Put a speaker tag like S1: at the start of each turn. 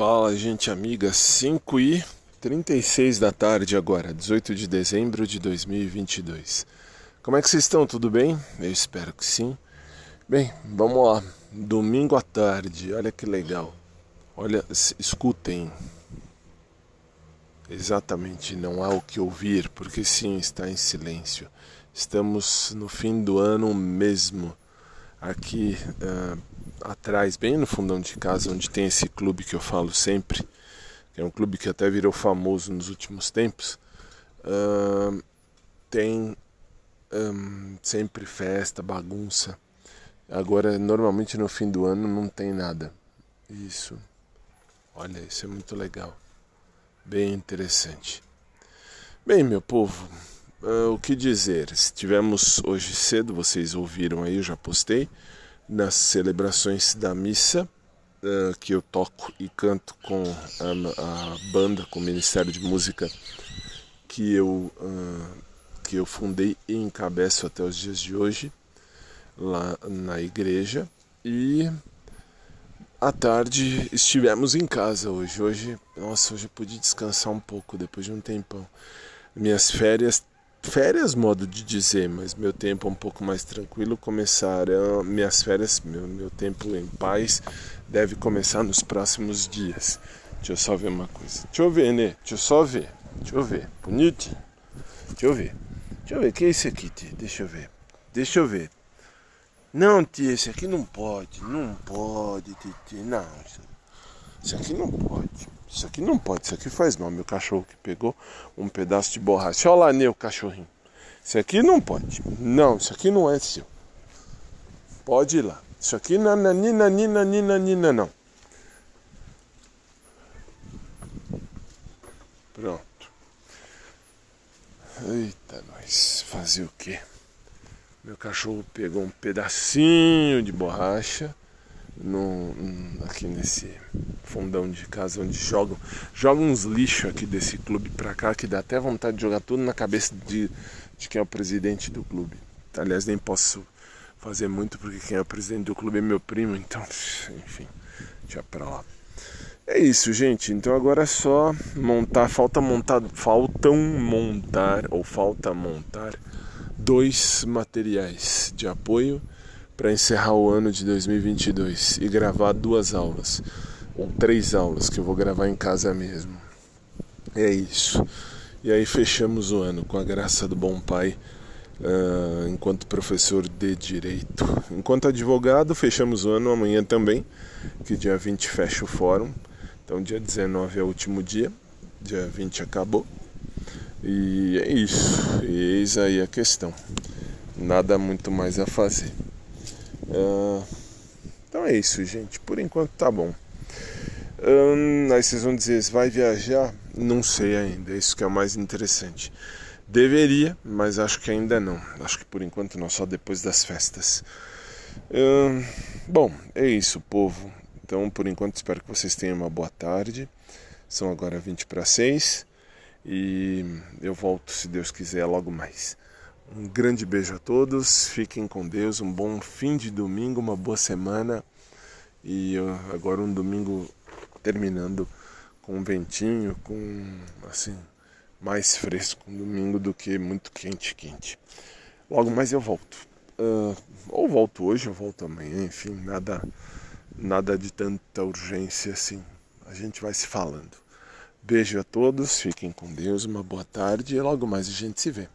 S1: Fala, gente amiga, 5 e 36 da tarde agora, 18 de dezembro de 2022. Como é que vocês estão? Tudo bem? Eu espero que sim. Bem, vamos lá. Domingo à tarde, olha que legal. Olha, escutem. Exatamente, não há o que ouvir, porque sim, está em silêncio. Estamos no fim do ano mesmo. Aqui uh, atrás, bem no fundão de casa, onde tem esse clube que eu falo sempre, que é um clube que até virou famoso nos últimos tempos, uh, tem um, sempre festa, bagunça. Agora, normalmente no fim do ano não tem nada. Isso. Olha, isso é muito legal. Bem interessante. Bem, meu povo, uh, o que dizer? Estivemos hoje cedo, vocês ouviram aí, eu já postei nas celebrações da missa uh, que eu toco e canto com a, a, banda, com o Ministério de Música que eu, uh, que eu fundei e encabeço até os dias de hoje lá na igreja e à tarde estivemos em casa hoje. Hoje, nossa, hoje eu pude descansar um pouco depois de um tempão. Minhas férias férias, modo de dizer, mas meu tempo é um pouco mais tranquilo começarão minhas férias, meu, meu tempo em paz deve começar nos próximos dias. Deixa eu só ver uma coisa. Deixa eu ver, né? Deixa eu só ver. Deixa eu ver. Bonito? Deixa eu ver. Deixa eu ver. Que é isso aqui, tia? Deixa eu ver. Deixa eu ver. Não, tia, esse aqui não pode. Não pode, Titi. Não, isso aqui não pode. Isso aqui não pode, isso aqui faz mal. Meu cachorro que pegou um pedaço de borracha. Olha lá, meu cachorrinho. Isso aqui não pode. Não, isso aqui não é seu. Pode ir lá. Isso aqui nananina, nina, nina, nina, não. Pronto. Eita, nós. Fazer o quê? Meu cachorro pegou um pedacinho de borracha no, aqui nesse fundão de casa onde jogam, jogam uns lixos aqui desse clube pra cá que dá até vontade de jogar tudo na cabeça de, de quem é o presidente do clube. Aliás, nem posso fazer muito porque quem é o presidente do clube é meu primo, então, enfim, deixa pra lá. É isso, gente. Então agora é só montar, falta montar, faltam montar ou falta montar dois materiais de apoio para encerrar o ano de 2022 e gravar duas aulas, ou três aulas que eu vou gravar em casa mesmo. É isso. E aí fechamos o ano com a graça do bom Pai, uh, enquanto professor de Direito. Enquanto advogado, fechamos o ano amanhã também, que dia 20 fecha o fórum. Então, dia 19 é o último dia, dia 20 acabou. E é isso. E eis aí a questão. Nada muito mais a fazer. Uh, então é isso, gente. Por enquanto tá bom. Um, aí vocês vão dizer, vai viajar? Não sei ainda, isso que é o mais interessante. Deveria, mas acho que ainda não. Acho que por enquanto não, só depois das festas. Um, bom, é isso, povo. Então, por enquanto, espero que vocês tenham uma boa tarde. São agora 20 para 6 e eu volto, se Deus quiser, logo mais. Um grande beijo a todos, fiquem com Deus, um bom fim de domingo, uma boa semana e agora um domingo terminando com um ventinho, com assim mais fresco, um domingo do que muito quente, quente. Logo mais eu volto, uh, ou volto hoje, ou volto amanhã, enfim, nada, nada de tanta urgência assim. A gente vai se falando. Beijo a todos, fiquem com Deus, uma boa tarde e logo mais a gente se vê.